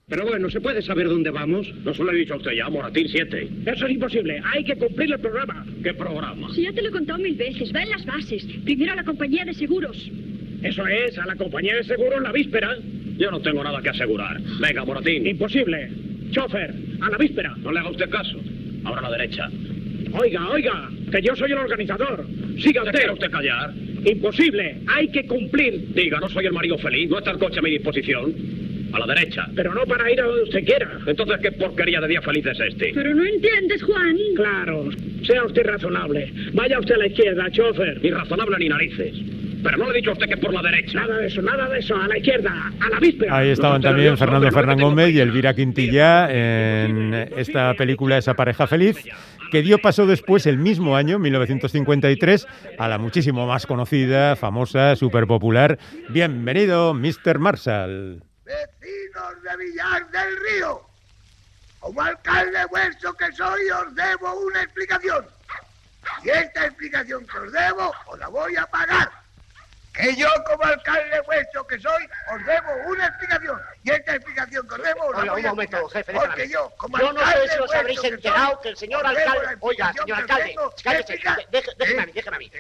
Pero bueno, ¿se puede saber dónde vamos? No se lo he dicho a usted ya, Moratín 7. Eso es imposible. Hay que cumplir el programa. ¿Qué programa? Si ya te lo he contado mil veces, va en las bases. Primero a la compañía de seguros. Eso es, a la compañía de seguro en la víspera. Yo no tengo nada que asegurar. Venga, Moratín. Imposible. Chofer, a la víspera. No le haga usted caso. Ahora a la derecha. Oiga, oiga, que yo soy el organizador. Siga ¿Se usted. quiere usted callar? Imposible. Hay que cumplir. Diga, no soy el marido feliz. No está el coche a mi disposición. A la derecha. Pero no para ir a donde usted quiera. Entonces, ¿qué porquería de día feliz es este? Pero no entiendes, Juan. Claro, sea usted razonable. Vaya usted a la izquierda, chofer. Ni razonable ni narices. Pero no le he dicho a usted que por la derecha. Nada de eso, nada de eso. A la izquierda, a la víspera. Ahí estaban también Fernando Fernán Gómez y. Elvira Quintilla en esta película Esa pareja feliz, que dio paso después, el mismo año, 1953, a la muchísimo más conocida, famosa, súper popular. Bienvenido, Mr. Marshall. Vecinos de Villar del Río, como alcalde vuestro que soy, os debo una explicación. Y esta explicación que os debo, os la voy a pagar. Que yo, como alcalde vuestro que soy, os debo una explicación. Y esta explicación que os debo, Oiga, un momento, explicar. jefe, déjame. Porque yo, como Yo no sé si os habréis que enterado soy, que el señor alcalde... Oiga, señor alcalde, cállese, déjeme a mí, déjeme a mí.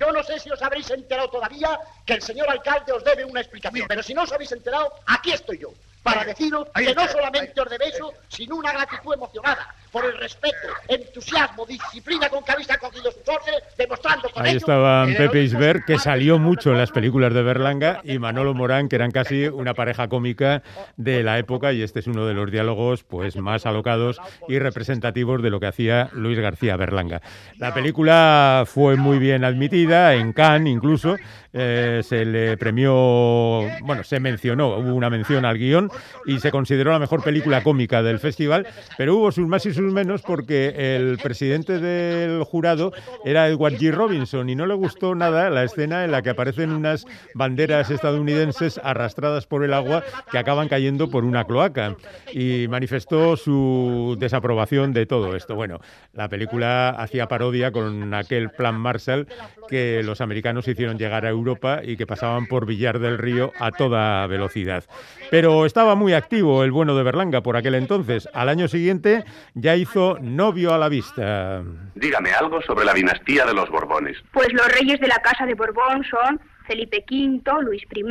Yo no sé si os habréis enterado todavía que el señor alcalde os debe una explicación, pero si no os habéis enterado, aquí estoy yo, para deciros que no solamente os debe eso, sino una gratitud emocionada por el respeto, entusiasmo, disciplina con que habéis acogido sus órdenes, demostrando con Ahí ello estaban Pepe Isbert, que salió mucho en las películas de Berlanga, y Manolo Morán, que eran casi una pareja cómica de la época, y este es uno de los diálogos pues más alocados y representativos de lo que hacía Luis García Berlanga. La película fue muy bien admitida, en Cannes incluso, eh, se le premió, bueno, se mencionó, hubo una mención al guion, y se consideró la mejor película cómica del festival, pero hubo sus más y sus menos porque el presidente del jurado era Edward G. Robinson y no le gustó nada la escena en la que aparecen unas banderas estadounidenses arrastradas por el agua que acaban cayendo por una cloaca y manifestó su desaprobación de todo esto. Bueno, la película hacía parodia con aquel plan Marshall que los americanos hicieron llegar a Europa y que pasaban por Villar del Río a toda velocidad. Pero estaba muy activo el bueno de Berlanga por aquel entonces. Al año siguiente ya hizo Novio a la vista. Dígame algo sobre la dinastía de los Borbones. Pues los reyes de la Casa de Borbón son Felipe V, Luis I,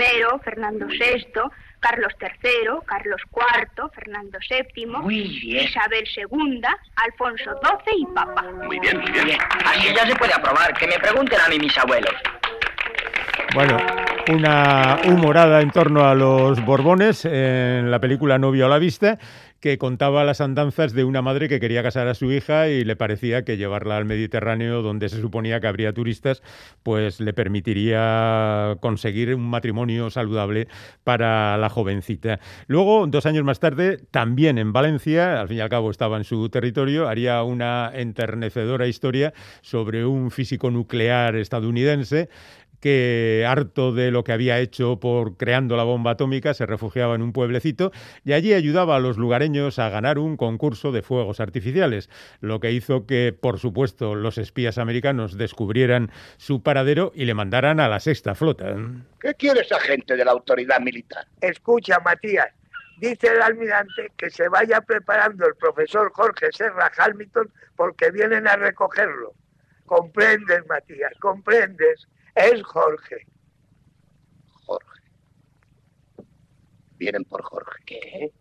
Fernando VI, Carlos III, Carlos IV, Fernando VII, Isabel II, Alfonso XII y Papa. Muy bien, muy bien. Así ya se puede aprobar, que me pregunten a mí mis abuelos. Bueno, una humorada en torno a los Borbones en la película Novio a la vista que contaba las andanzas de una madre que quería casar a su hija y le parecía que llevarla al Mediterráneo, donde se suponía que habría turistas, pues le permitiría conseguir un matrimonio saludable para la jovencita. Luego, dos años más tarde, también en Valencia, al fin y al cabo estaba en su territorio, haría una enternecedora historia sobre un físico nuclear estadounidense que harto de lo que había hecho por creando la bomba atómica se refugiaba en un pueblecito y allí ayudaba a los lugareños a ganar un concurso de fuegos artificiales, lo que hizo que, por supuesto, los espías americanos descubrieran su paradero y le mandaran a la sexta flota. ¿Qué quiere esa gente de la autoridad militar? Escucha, Matías. Dice el almirante que se vaya preparando el profesor Jorge Serra Hamilton porque vienen a recogerlo. Comprendes, Matías, comprendes. Es Jorge. Jorge. Vienen por Jorge. ¿Qué?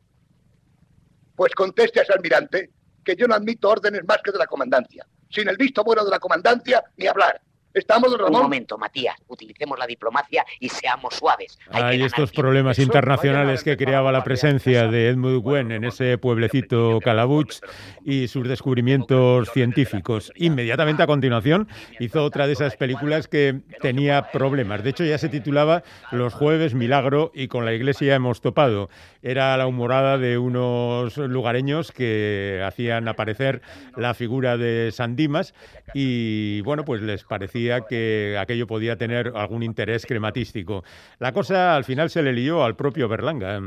Pues conteste a ese almirante que yo no admito órdenes más que de la comandancia. Sin el visto bueno de la comandancia, ni hablar. Estamos, don Un Ramón. momento, Matías. Utilicemos la diplomacia y seamos suaves. Hay Hay estos problemas internacionales que creaba la presencia de Edmund Wen en ese pueblecito Calabuch y sus descubrimientos científicos. Inmediatamente a continuación hizo otra de esas películas que tenía problemas. De hecho, ya se titulaba Los jueves milagro y con la iglesia hemos topado. Era la humorada de unos lugareños que hacían aparecer la figura de San Dimas y bueno, pues les parecía que aquello podía tener algún interés crematístico. La cosa al final se le lió al propio Berlanga.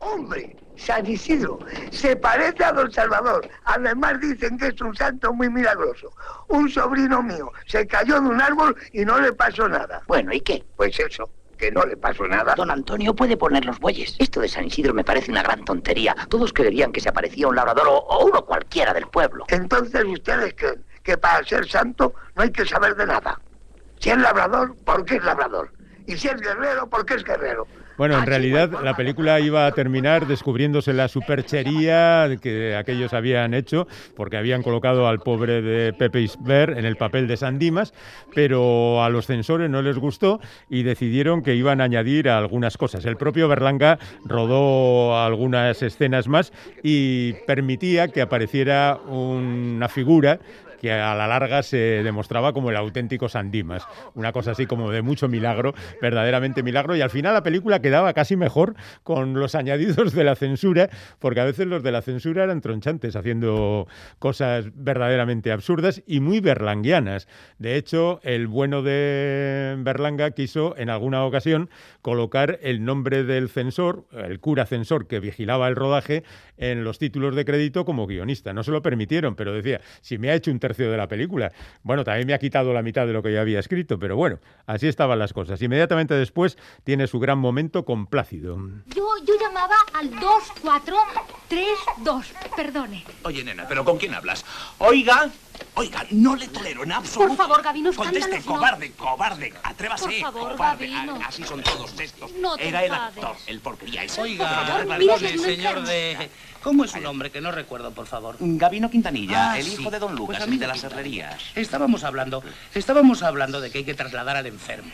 Hombre, San Isidro se parece a Don Salvador. Además dicen que es un santo muy milagroso. Un sobrino mío se cayó de un árbol y no le pasó nada. Bueno, ¿y qué? Pues eso, que no le pasó nada. Don Antonio puede poner los bueyes. Esto de San Isidro me parece una gran tontería. Todos creerían que se aparecía un labrador o, o uno cualquiera del pueblo. Entonces ustedes creen que para ser santo no hay que saber de nada. Si es labrador, ¿por qué es labrador? Y si es guerrero, ¿por qué es guerrero? Bueno, en Así realidad la película iba a terminar descubriéndose la superchería que aquellos habían hecho, porque habían colocado al pobre de Pepe Isbert en el papel de San Dimas, pero a los censores no les gustó y decidieron que iban a añadir algunas cosas. El propio Berlanga rodó algunas escenas más y permitía que apareciera una figura que a la larga se demostraba como el auténtico San Dimas. Una cosa así como de mucho milagro, verdaderamente milagro. Y al final la película quedaba casi mejor con los añadidos de la censura, porque a veces los de la censura eran tronchantes, haciendo cosas verdaderamente absurdas y muy berlanguianas. De hecho, el bueno de Berlanga quiso en alguna ocasión colocar el nombre del censor, el cura censor que vigilaba el rodaje, en los títulos de crédito como guionista. No se lo permitieron, pero decía, si me ha hecho un tercio de la película, bueno, también me ha quitado la mitad de lo que yo había escrito, pero bueno, así estaban las cosas. Inmediatamente después tiene su gran momento con Plácido. Yo, yo llamaba al 2432, perdone. Oye, nena, ¿pero con quién hablas? Oiga, oiga, no le tolero en absoluto. Por favor, Gabino, Conteste, escándalos, no. cobarde, cobarde, atrévase. Por favor, cobarde. Gabino. Ah, Así son todos estos. No te Era el actor, el porquería ese. Oiga, un señor de... ¿Cómo es su nombre? Que no recuerdo, por favor. Gabino Quintanilla, Ah, el sí. hijo de Don Pues Lucas, a mí el de las herrerías. Estábamos hablando, estábamos hablando de que hay que trasladar al enfermo.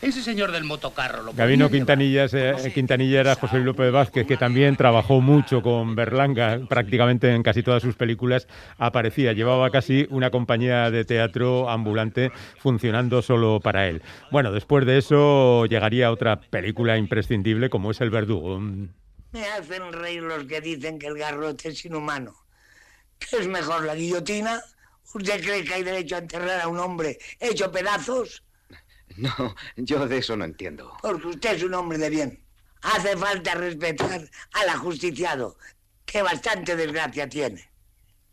Ese señor del motocarro lo llevar. Quintanilla, se- Quintanilla era José Luis López Vázquez, que también trabajó mucho con Berlanga, prácticamente en casi todas sus películas aparecía. Llevaba casi una compañía de teatro ambulante funcionando solo para él. Bueno, después de eso llegaría otra película imprescindible como es El Verdugo. Me hacen reír los que dicen que el garrote es inhumano. ¿Qué es mejor, la guillotina? ¿Usted cree que hay derecho a enterrar a un hombre hecho pedazos? No, yo de eso no entiendo. Porque usted es un hombre de bien. Hace falta respetar al ajusticiado, que bastante desgracia tiene.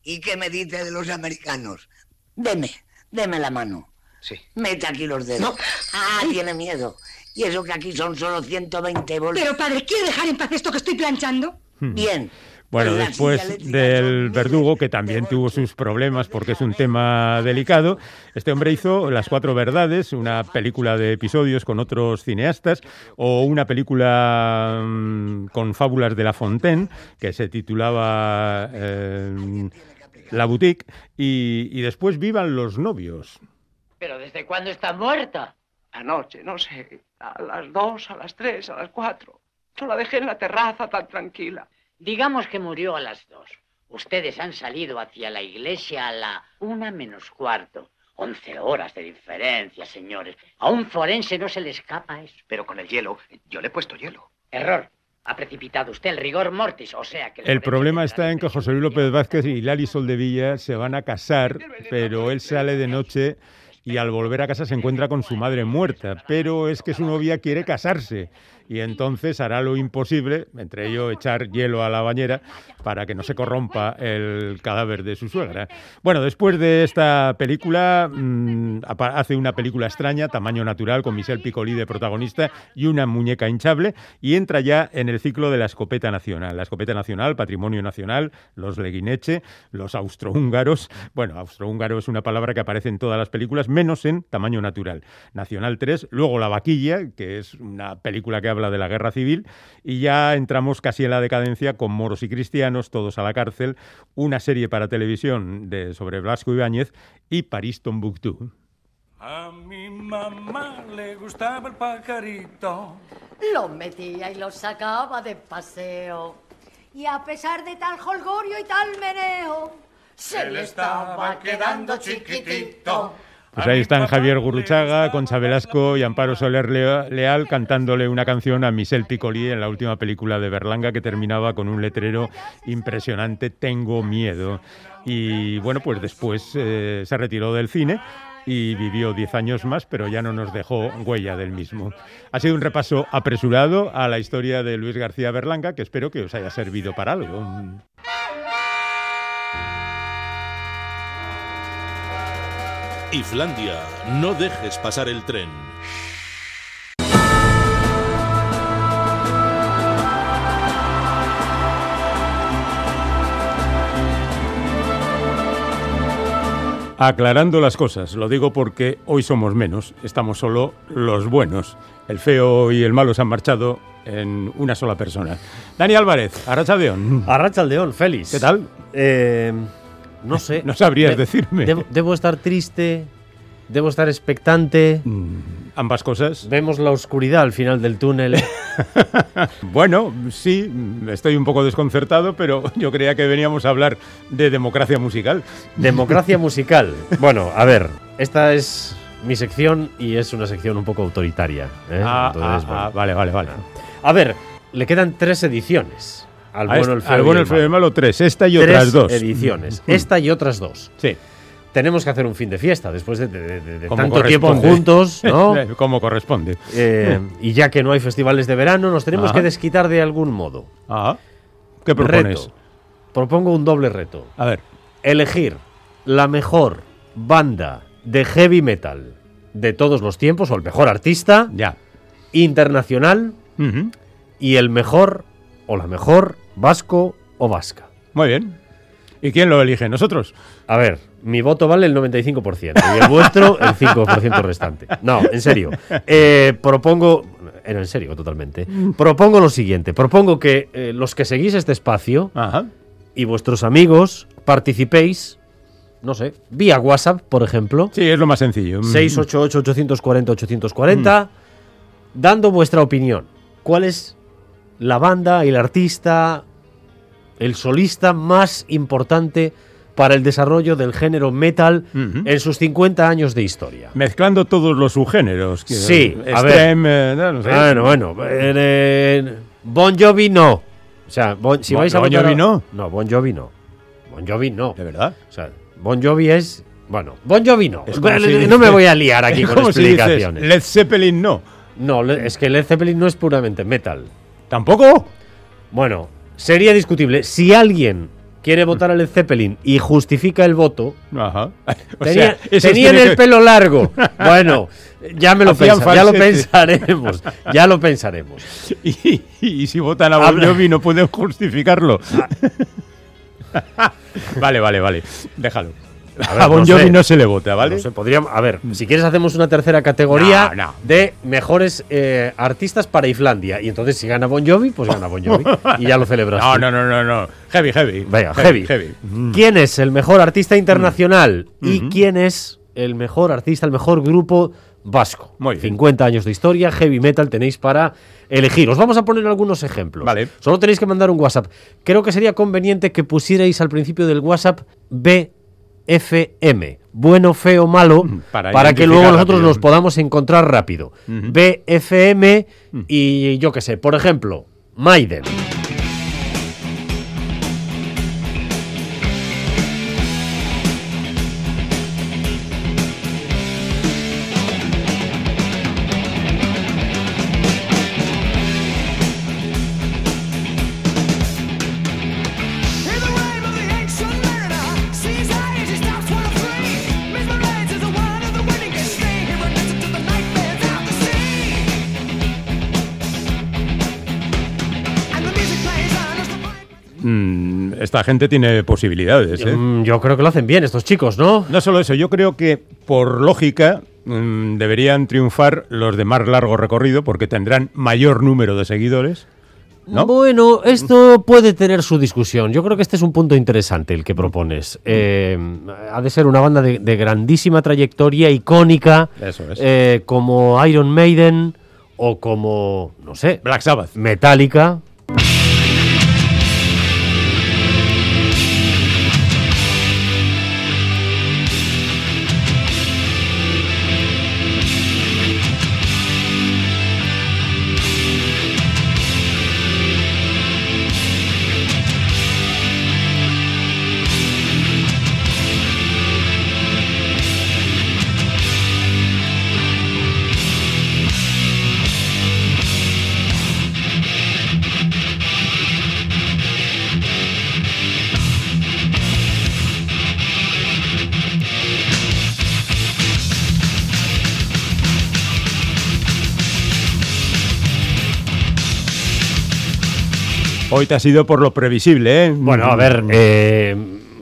¿Y qué me dice de los americanos? Deme, deme la mano. Sí. Mete aquí los dedos. Ah, tiene miedo. Y eso que aquí son solo 120 voltios. Pero, padre, ¿quiere dejar en paz esto que estoy planchando? Bien. Bueno, después del Verdugo, que también tuvo sus problemas porque es un tema delicado, este hombre hizo Las Cuatro Verdades, una película de episodios con otros cineastas, o una película mm, con fábulas de La Fontaine, que se titulaba eh, La Boutique, y, y después Vivan los novios. ¿Pero desde cuándo está muerta? Anoche, no sé, a las dos, a las tres, a las cuatro. Yo la dejé en la terraza tan tranquila. Digamos que murió a las dos. Ustedes han salido hacia la iglesia a la una menos cuarto. Once horas de diferencia, señores. A un forense no se le escapa eso. Pero con el hielo, yo le he puesto hielo. Error. Ha precipitado usted el rigor mortis, o sea que... El problema está en que José Luis López Vázquez y Lali Soldevilla se van a casar, pero él sale de noche y al volver a casa se encuentra con su madre muerta, pero es que su novia quiere casarse y entonces hará lo imposible, entre ello echar hielo a la bañera para que no se corrompa el cadáver de su suegra. Bueno, después de esta película mm, hace una película extraña, tamaño natural, con Michel Piccoli de protagonista y una muñeca hinchable y entra ya en el ciclo de la escopeta nacional. La escopeta nacional, patrimonio nacional, los leguineche, los austrohúngaros. Bueno, austrohúngaro es una palabra que aparece en todas las películas, menos en tamaño natural. Nacional 3, luego La vaquilla, que es una película que habla de la guerra civil, y ya entramos casi en la decadencia con moros y cristianos, todos a la cárcel, una serie para televisión de, sobre Blasco Ibáñez y París Tombuctú. A mi mamá le gustaba el pajarito. Lo metía y lo sacaba de paseo. Y a pesar de tal holgorio y tal meneo, se le estaba quedando chiquitito. Pues ahí están Javier Guruchaga, Concha Velasco y Amparo Soler Lea- Leal cantándole una canción a Michel Piccoli en la última película de Berlanga que terminaba con un letrero impresionante, Tengo miedo. Y bueno, pues después eh, se retiró del cine y vivió 10 años más, pero ya no nos dejó huella del mismo. Ha sido un repaso apresurado a la historia de Luis García Berlanga que espero que os haya servido para algo. Islandia, no dejes pasar el tren. Aclarando las cosas, lo digo porque hoy somos menos, estamos solo los buenos. El feo y el malo se han marchado en una sola persona. Dani Álvarez, Arrachaldeón. Arrachaldeón, Félix. ¿Qué tal? Eh, no sé. No sabrías De- decirme. Debo, debo estar triste, debo estar expectante. Ambas cosas. Vemos la oscuridad al final del túnel. Bueno, sí, estoy un poco desconcertado, pero yo creía que veníamos a hablar de democracia musical. Democracia musical. Bueno, a ver, esta es mi sección y es una sección un poco autoritaria. ¿eh? Ah, Entonces, ah, bueno. ah, vale, vale, vale. A ver, le quedan tres ediciones. Al bueno, el feo bueno, el el feo y el malo. tres. Esta y Tres otras dos. ediciones. Mm. Esta y otras dos. Sí. Tenemos que hacer un fin de fiesta después de, de- de- de Como tanto tiempo corresponde. juntos, ¿no? Como corresponde. Eh, y ya que no hay festivales de verano, nos tenemos Ajá. que desquitar de algún modo. Ah, ¿Qué propones? Reto. Propongo un doble reto. A ver. Elegir la mejor banda de heavy metal de todos los tiempos, o el mejor artista. Ya. Internacional. Y el mejor, o la mejor, vasco o vasca. Muy bien. ¿Y quién lo elige? ¿Nosotros? A ver, mi voto vale el 95% y el vuestro el 5% restante. No, en serio. Eh, propongo, era en serio totalmente, propongo lo siguiente. Propongo que eh, los que seguís este espacio y vuestros amigos participéis, no sé, vía WhatsApp, por ejemplo. Sí, es lo más sencillo. 688-840-840, dando vuestra opinión. ¿Cuál es la banda, el artista, el solista más importante para el desarrollo del género metal en sus 50 años de historia? Mezclando todos los subgéneros. que- Sí, a extreme, ver. eh, no sé. Bueno, bueno. eh, bon Jovi no. O sea, Bon- si Bon- vais a Bon votar Jovi no. No, Bon Jovi no. Bon Jovi no. ¿De verdad? O sea, Bon Jovi es... Bueno, Bon Jovi no. Es como Bueno, si no dices- me voy a liar aquí con como si dices, explicaciones. Led Zeppelin no. No, es que Led Zeppelin no es puramente metal. ¿Tampoco? Bueno, sería discutible. Si alguien quiere votar a Led Zeppelin y justifica el voto, Ajá. O tenía- sea, tenían el que- pelo largo. Bueno, ya me lo Hacían pensa- ya lo pensaremos. Ya lo pensaremos. Y, y si votan a Bon Jovi no pueden justificarlo. vale, vale, vale. Déjalo. A, ver, Bon no Jovi sé. no se le vota, ¿vale? No sé, podríamos, a ver, si quieres hacemos una tercera categoría No, no. de mejores eh, artistas para Islandia. Y entonces si gana Bon Jovi, pues gana Bon Jovi. y ya lo celebras. No, no, no, no, no. Heavy, heavy. Venga, heavy. Mm. ¿Quién es el mejor artista internacional? ¿Y Ujú. quién es el mejor artista, el mejor grupo vasco? Muy bien. 50 años de historia, heavy metal tenéis para elegir. Os vamos a poner algunos ejemplos. Vale. Solo tenéis que mandar un WhatsApp. Creo que sería conveniente que pusierais al principio del WhatsApp BFM. Bueno, feo, malo, Para para, que luego nosotros rápido. los podamos encontrar rápido. BFM y yo qué sé, por ejemplo, Maiden. Esta gente tiene posibilidades, ¿eh? Mm, Yo creo que lo hacen bien estos chicos, ¿no? No solo eso, yo creo que por lógica mm, deberían triunfar los de más largo recorrido porque tendrán mayor número de seguidores ¿no? Bueno, esto puede tener su discusión. Yo creo que este es un punto interesante el que propones. Eh, ha de ser una banda de, de grandísima trayectoria, icónica, Eso es. eh, como Iron Maiden o como, no sé, Black Sabbath. Metallica. Hoy te has ido por lo previsible, ¿eh? Bueno, a ver, eh,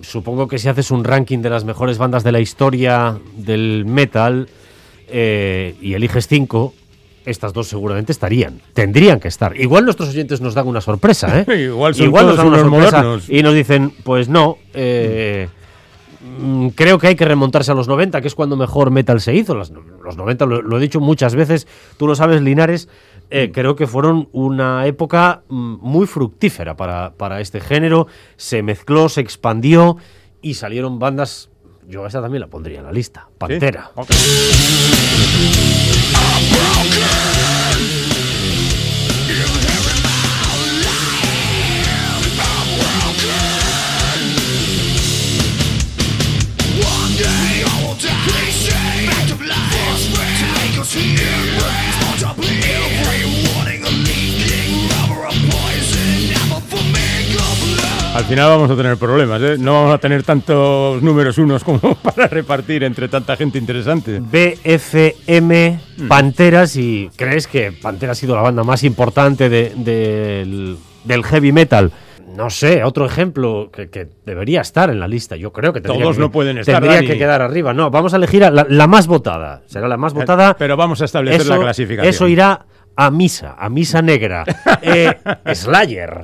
supongo que si haces un ranking de las mejores bandas de la historia del metal eh, y eliges cinco, estas dos seguramente estarían. Tendrían que estar. Igual nuestros oyentes nos dan una sorpresa, ¿eh? Igual son nos todos dan una sorpresa modernos. y nos dicen, pues no, eh, creo que hay que remontarse a los 90, que es cuando mejor metal se hizo. Los 90, lo, lo he dicho muchas veces, tú lo sabes, Linares, eh, Mm. creo que fueron una época mm, muy fructífera para, para este género. Se mezcló, se expandió y salieron bandas. Yo esta también la pondría en la lista. Pantera. Al final vamos a tener problemas, ¿eh? No vamos a tener tantos números unos como para repartir entre tanta gente interesante. BFM Panteras y ¿crees que Pantera ha sido la banda más importante de- del, del heavy metal? No sé, otro ejemplo que, que debería estar en la lista. Yo creo que tendría Todos que- no pueden estar, Tendría Dani. que quedar arriba. No, vamos a elegir a la, la más votada. Será la más votada. Eh, Pero vamos a establecer la clasificación. Eso irá a misa, a misa negra. Eh, Slayer.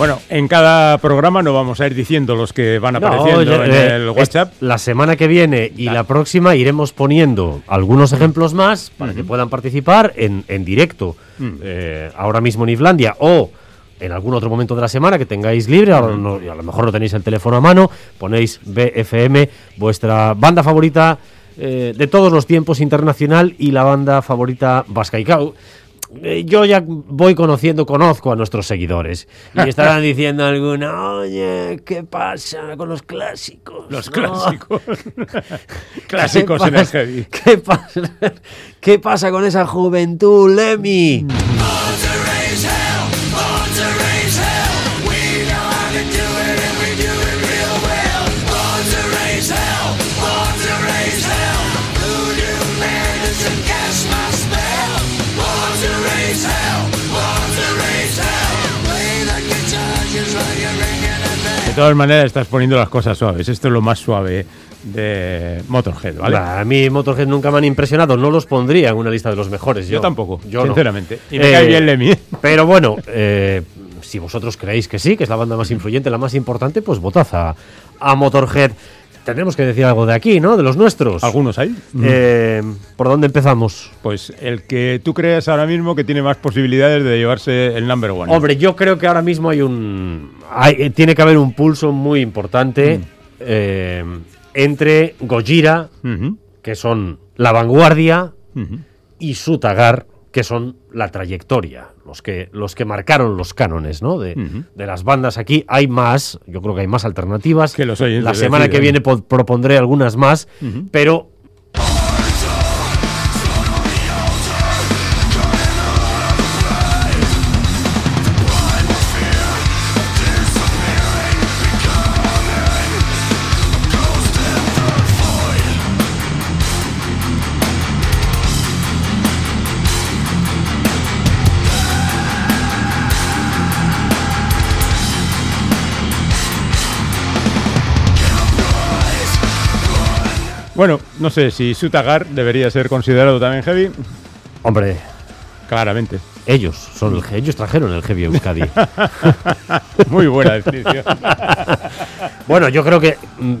Bueno, en cada programa no vamos a ir diciendo los que van No, apareciendo en eh, el WhatsApp. La semana que viene y la próxima iremos poniendo algunos ejemplos más para que puedan participar en, en directo, Mm. eh, ahora mismo en Islandia o en algún otro momento de la semana que tengáis libre, ahora no- y a lo mejor no tenéis el teléfono a mano, ponéis BFM, vuestra banda favorita eh, de todos los tiempos internacional y la banda favorita vasca. Y yo ya voy conociendo, conozco a nuestros seguidores. Y estarán diciendo alguna, oye, ¿qué pasa con los clásicos? Los no?". clásicos. Clásicos ¿Qué en el heavy. ¿Qué pasa? ¿Qué pasa con esa juventud, Lemmy? De todas maneras, estás poniendo las cosas suaves. Esto es lo más suave de Motorhead, ¿vale? Bah, a mí Motorhead nunca me han impresionado, no los pondría en una lista de los mejores. Yo, Yo tampoco, yo no. sinceramente. Y me cae bien Lemmy. Pero bueno, eh, si vosotros creéis que sí, que es la banda más influyente, la más importante, pues votad a, a Motorhead. Tendremos que decir algo de aquí, ¿no? De los nuestros. ¿Algunos hay? Eh, ¿Por dónde empezamos? Pues el que tú creas ahora mismo que tiene más posibilidades de llevarse el number one. Hombre, yo creo que ahora mismo hay un. hay- eh, tiene que haber un pulso muy importante Mm. eh, entre Gojira, que son la vanguardia, y Sutagar, que son la trayectoria, los que, los que marcaron los cánones ¿no? de, las bandas aquí. Hay más, yo creo que hay más alternativas. Que los la semana que viene po- propondré algunas más, pero Bueno, no sé si Sutagar debería ser considerado también heavy. Hombre, Claramente. ellos son el, ellos trajeron el heavy Euskadi. Muy buena definición. Bueno, yo creo que mm,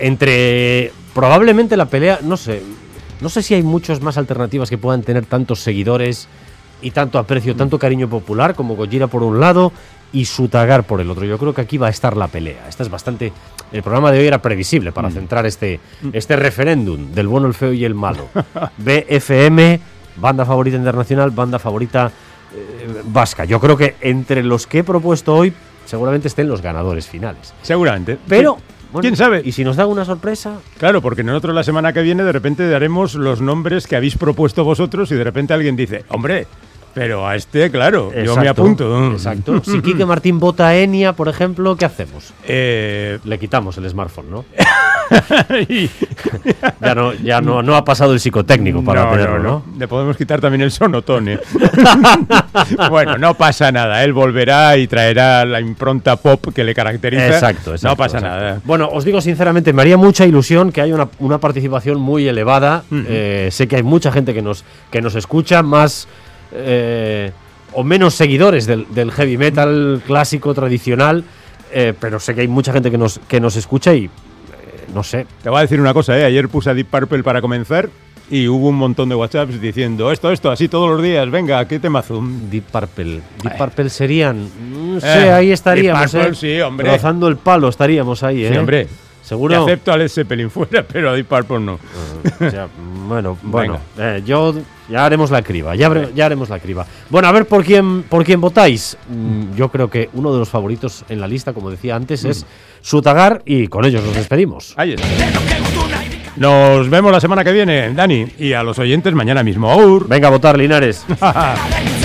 entre probablemente la pelea, no sé, no sé si hay muchas más alternativas que puedan tener tantos seguidores y tanto aprecio, tanto cariño popular como Gojira por un lado y Sutagar por el otro. Yo creo que aquí va a estar la pelea. Esta es bastante. El programa de hoy era previsible Mm. para centrar este, este referéndum del bueno, el feo y el malo. BFM, banda favorita internacional, banda favorita eh, vasca. Yo creo que entre los que he propuesto hoy, seguramente estén los ganadores finales. Seguramente. Pero, bueno, ¿Quién sabe? ¿Y si nos da una sorpresa? Claro, porque nosotros la semana que viene de repente daremos los nombres que habéis propuesto vosotros y de repente alguien dice, hombre, pero a este, claro, yo me apunto. Exacto. Si Quique Martín vota a Enia, por ejemplo, ¿qué hacemos? Eh, Le quitamos el smartphone, ¿no? ya no, ya no, no ha pasado el psicotécnico para no, tenerlo, no, ¿no? no. Le podemos quitar también el sonotone. bueno, no pasa nada. Él volverá y traerá la impronta pop que le caracteriza. Exacto, exacto. No pasa exacto. nada. Bueno, os digo sinceramente, me haría mucha ilusión que haya una, una participación muy elevada. Eh, sé que hay mucha gente que nos, que nos escucha, más eh, o menos seguidores del, del heavy metal clásico, tradicional, eh, pero sé que hay mucha gente que nos, que nos escucha y eh, no sé. Te voy a decir una cosa, ¿eh? Ayer puse a Deep Purple para comenzar y hubo un montón de WhatsApps diciendo esto, esto, así todos los días. Venga, ¿qué temazo? Deep Purple. Deep Purple serían. No Eh, sé, ahí estaríamos. Deep Purple, eh. sí, hombre. Rozando el palo estaríamos ahí, ¿eh? Sí, hombre. Seguro. Te acepto a Led Zeppelin fuera, pero a Deep Purple no. Sea, bueno, bueno, eh, yo ya haremos la criba, ya, haremos la criba. Bueno, a ver por quién por quién votáis. Mm, yo creo que uno de los favoritos en la lista, como decía antes, es Sutagar y con ellos nos despedimos. Ahí está. Nos vemos la semana que viene, Dani, y a los oyentes mañana mismo. Aur. Venga a votar, Linares.